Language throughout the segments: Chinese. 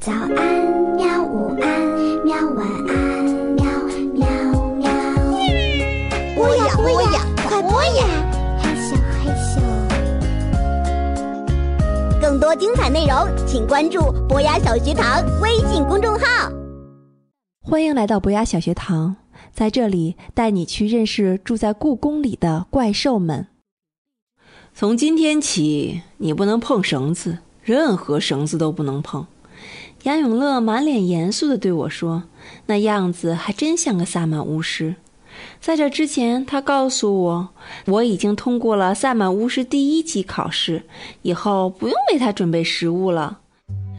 早安，喵！午安，喵！晚安，喵喵喵。播呀播呀，快播呀！害羞害羞。更多精彩内容，请关注博雅小学堂微信公众号。欢迎来到博雅小学堂，在这里带你去认识住在故宫里的怪兽们。从今天起，你不能碰绳子，任何绳子都不能碰。杨永乐满脸严肃地对我说：“那样子还真像个萨满巫师。”在这之前，他告诉我，我已经通过了萨满巫师第一级考试，以后不用为他准备食物了。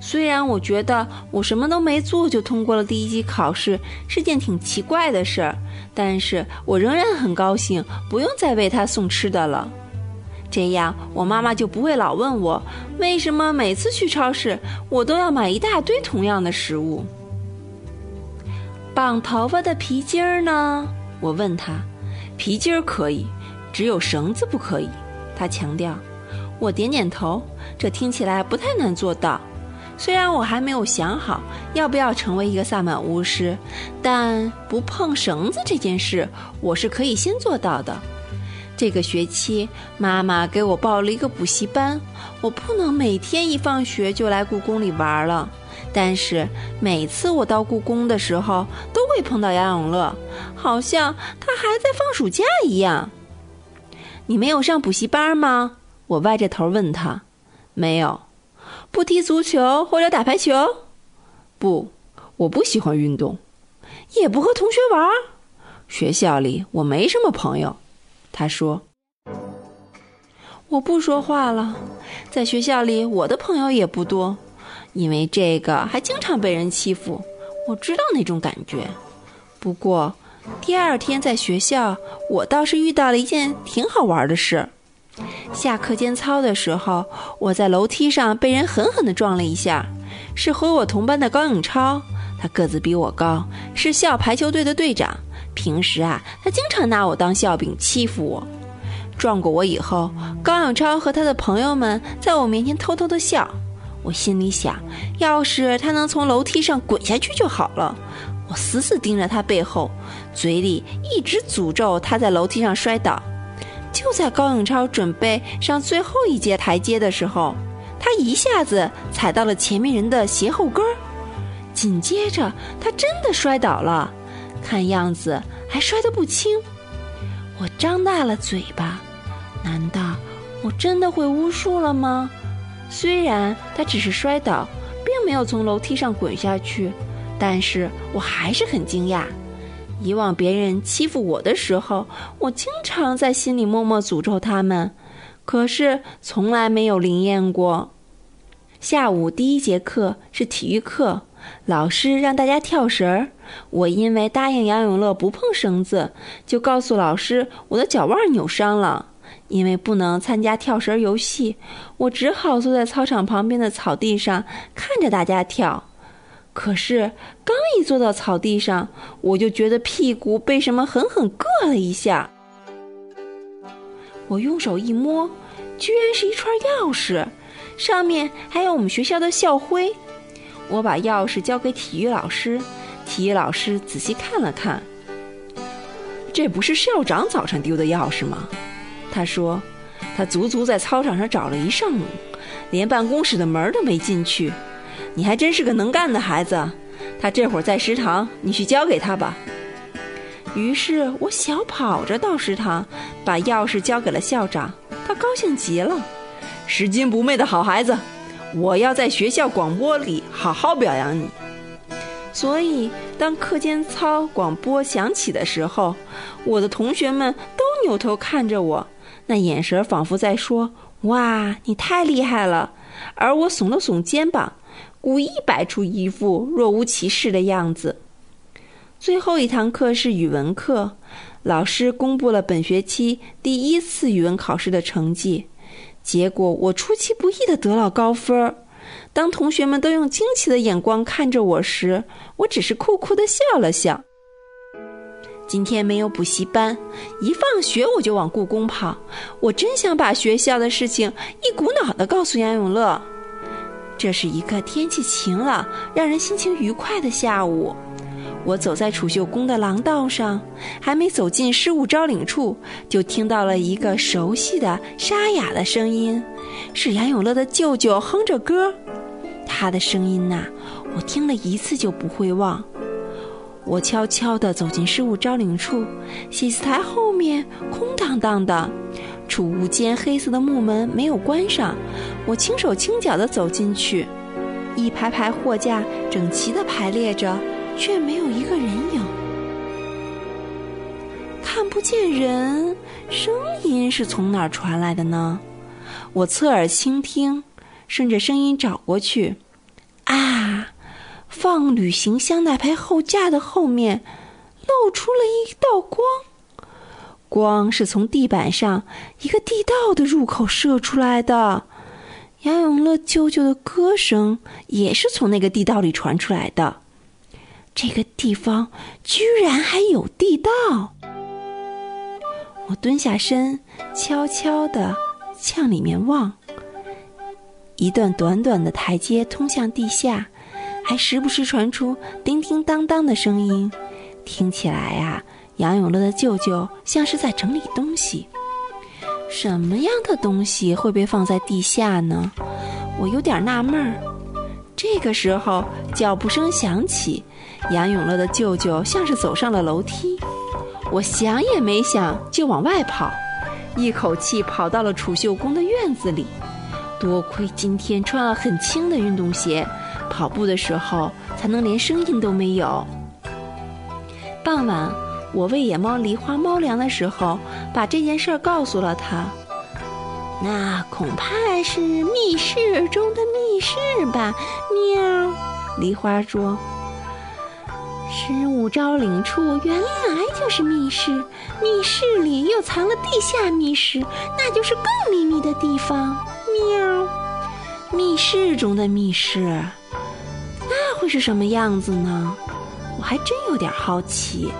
虽然我觉得我什么都没做就通过了第一级考试是件挺奇怪的事儿，但是我仍然很高兴，不用再为他送吃的了。这样，我妈妈就不会老问我为什么每次去超市我都要买一大堆同样的食物。绑头发的皮筋儿呢？我问他，皮筋儿可以，只有绳子不可以。他强调。我点点头，这听起来不太难做到。虽然我还没有想好要不要成为一个萨满巫师，但不碰绳子这件事，我是可以先做到的。这个学期，妈妈给我报了一个补习班，我不能每天一放学就来故宫里玩了。但是每次我到故宫的时候，都会碰到杨永乐，好像他还在放暑假一样。你没有上补习班吗？我歪着头问他。没有。不踢足球或者打排球？不，我不喜欢运动。也不和同学玩。学校里我没什么朋友。他说：“我不说话了。在学校里，我的朋友也不多，因为这个还经常被人欺负。我知道那种感觉。不过，第二天在学校，我倒是遇到了一件挺好玩的事。下课间操的时候，我在楼梯上被人狠狠地撞了一下，是和我同班的高永超。他个子比我高，是校排球队的队长。”平时啊，他经常拿我当笑柄欺负我。撞过我以后，高永超和他的朋友们在我面前偷偷的笑。我心里想，要是他能从楼梯上滚下去就好了。我死死盯着他背后，嘴里一直诅咒他在楼梯上摔倒。就在高永超准备上最后一节台阶的时候，他一下子踩到了前面人的鞋后跟儿，紧接着他真的摔倒了。看样子还摔得不轻，我张大了嘴巴，难道我真的会巫术了吗？虽然他只是摔倒，并没有从楼梯上滚下去，但是我还是很惊讶。以往别人欺负我的时候，我经常在心里默默诅咒他们，可是从来没有灵验过。下午第一节课是体育课。老师让大家跳绳儿，我因为答应杨永乐不碰绳子，就告诉老师我的脚腕扭伤了。因为不能参加跳绳游戏，我只好坐在操场旁边的草地上看着大家跳。可是刚一坐到草地上，我就觉得屁股被什么狠狠硌了一下。我用手一摸，居然是一串钥匙，上面还有我们学校的校徽。我把钥匙交给体育老师，体育老师仔细看了看，这不是校长早上丢的钥匙吗？他说，他足足在操场上找了一上午，连办公室的门都没进去。你还真是个能干的孩子。他这会儿在食堂，你去交给他吧。于是我小跑着到食堂，把钥匙交给了校长。他高兴极了，拾金不昧的好孩子。我要在学校广播里好好表扬你。所以，当课间操广播响起的时候，我的同学们都扭头看着我，那眼神仿佛在说：“哇，你太厉害了！”而我耸了耸肩膀，故意摆出一副若无其事的样子。最后一堂课是语文课，老师公布了本学期第一次语文考试的成绩。结果我出其不意的得了高分儿。当同学们都用惊奇的眼光看着我时，我只是酷酷的笑了笑。今天没有补习班，一放学我就往故宫跑。我真想把学校的事情一股脑的告诉杨永乐。这是一个天气晴朗、让人心情愉快的下午。我走在储秀宫的廊道上，还没走进失物招领处，就听到了一个熟悉的沙哑的声音，是杨永乐的舅舅哼着歌。他的声音呐，我听了一次就不会忘。我悄悄地走进失物招领处，写字台后面空荡荡的，储物间黑色的木门没有关上。我轻手轻脚地走进去，一排排货架整齐地排列着，却没有一个人影。看不见人，声音是从哪儿传来的呢？我侧耳倾听，顺着声音找过去，啊！放旅行箱那排后架的后面，露出了一道光。光是从地板上一个地道的入口射出来的。杨永乐舅舅的歌声也是从那个地道里传出来的。这个地方居然还有地道！我蹲下身，悄悄地向里面望。一段短短的台阶通向地下。还时不时传出叮叮当当的声音，听起来呀，杨永乐的舅舅像是在整理东西。什么样的东西会被放在地下呢？我有点纳闷儿。这个时候，脚步声响起，杨永乐的舅舅像是走上了楼梯。我想也没想就往外跑，一口气跑到了储秀宫的院子里。多亏今天穿了很轻的运动鞋。跑步的时候才能连声音都没有。傍晚，我喂野猫梨花猫粮的时候，把这件事儿告诉了他。那恐怕是密室中的密是吧？喵！梨花说：“失物招领处原来就是密室，密室里又藏了地下密室，那就是更秘密的地方。”喵！密室中的密室。那会是什么样子呢？我还真有点好奇。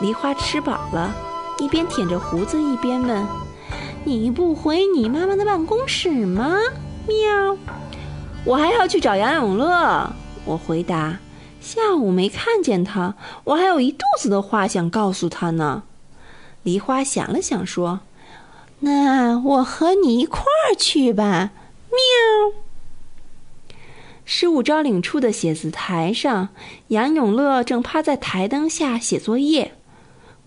梨花吃饱了，一边舔着胡子一边问：“你不回你妈妈的办公室吗？”喵。我还要去找杨永乐。我回答：“下午没看见他，我还有一肚子的话想告诉他呢。”梨花想了想说：“那我和你一块儿去吧。”喵。失物招领处的写字台上，杨永乐正趴在台灯下写作业，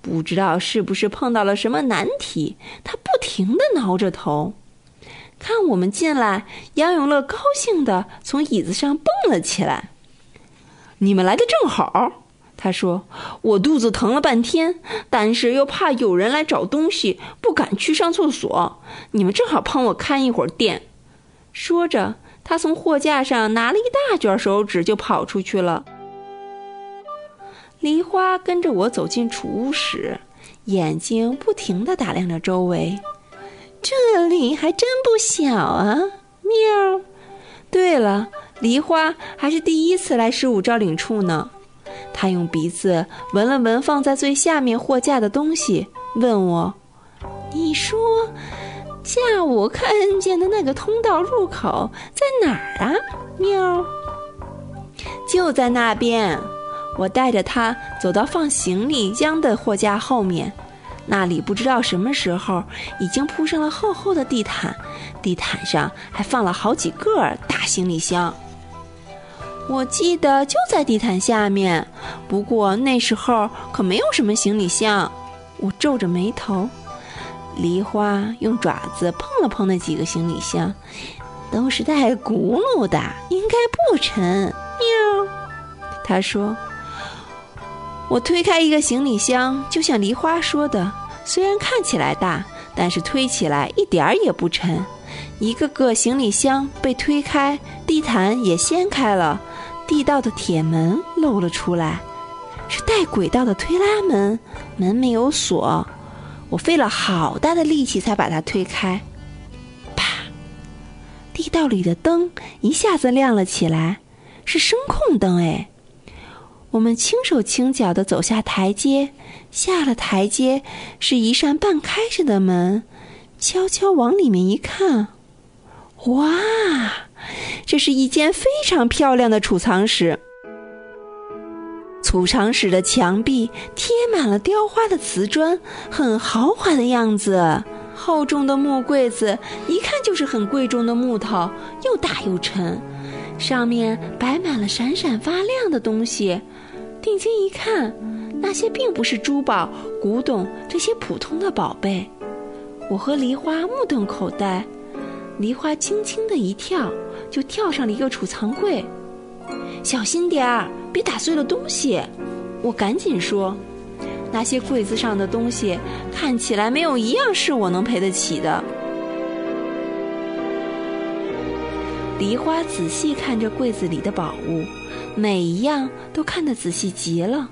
不知道是不是碰到了什么难题，他不停地挠着头。看我们进来，杨永乐高兴地从椅子上蹦了起来。“你们来的正好。”他说，“我肚子疼了半天，但是又怕有人来找东西，不敢去上厕所。你们正好帮我看一会儿店。”说着。他从货架上拿了一大卷手纸，就跑出去了。梨花跟着我走进储物室，眼睛不停的打量着周围。这里还真不小啊！喵。对了，梨花还是第一次来十五招领处呢。他用鼻子闻了闻放在最下面货架的东西，问我：“你说？”下午看见的那个通道入口在哪儿啊？喵，就在那边。我带着他走到放行李箱的货架后面，那里不知道什么时候已经铺上了厚厚的地毯，地毯上还放了好几个大行李箱。我记得就在地毯下面，不过那时候可没有什么行李箱。我皱着眉头。梨花用爪子碰了碰那几个行李箱，都是带轱辘的，应该不沉。喵，他说。我推开一个行李箱，就像梨花说的，虽然看起来大，但是推起来一点儿也不沉。一个个行李箱被推开，地毯也掀开了，地道的铁门露了出来，是带轨道的推拉门，门没有锁。我费了好大的力气才把它推开，啪！地道里的灯一下子亮了起来，是声控灯哎。我们轻手轻脚地走下台阶，下了台阶是一扇半开着的门，悄悄往里面一看，哇！这是一间非常漂亮的储藏室。储藏室的墙壁贴满了雕花的瓷砖，很豪华的样子。厚重的木柜子一看就是很贵重的木头，又大又沉，上面摆满了闪闪发亮的东西。定睛一看，那些并不是珠宝、古董这些普通的宝贝。我和梨花目瞪口呆，梨花轻轻的一跳，就跳上了一个储藏柜。小心点儿，别打碎了东西！我赶紧说。那些柜子上的东西看起来没有一样是我能赔得起的。梨花仔细看着柜子里的宝物，每一样都看得仔细极了。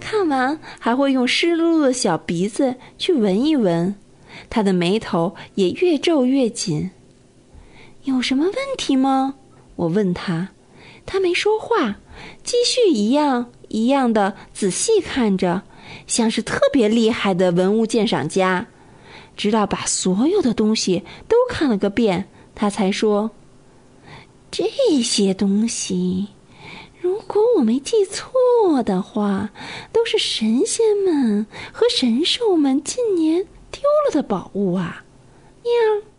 看完还会用湿漉漉的小鼻子去闻一闻，他的眉头也越皱越紧。有什么问题吗？我问他，他没说话，继续一样一样的仔细看着。像是特别厉害的文物鉴赏家，直到把所有的东西都看了个遍，他才说：“这些东西，如果我没记错的话，都是神仙们和神兽们近年丢了的宝物啊。”喵。